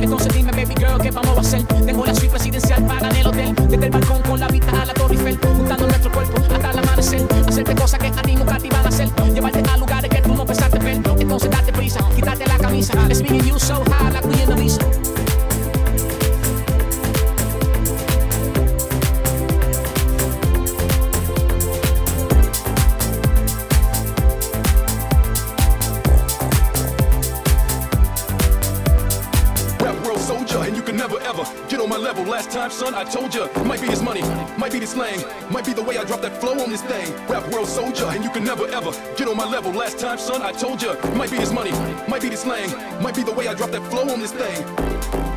Entonces dime, baby girl, ¿qué vamos a hacer? Tengo la suite presidencial para el hotel. Desde el balcón con la vista a la Torre Eiffel. Juntando nuestro cuerpo hasta el amanecer. Hacerte cosas que a ti nunca te iban a hacer. world soldier, and you can never ever get on my level. Last time, son, I told ya. Might be this money, might be this slang, might be the way I drop that flow on this thing. Rap world soldier, and you can never ever get on my level. Last time, son, I told ya. Might be this money, might be this slang, might be the way I drop that flow on this thing.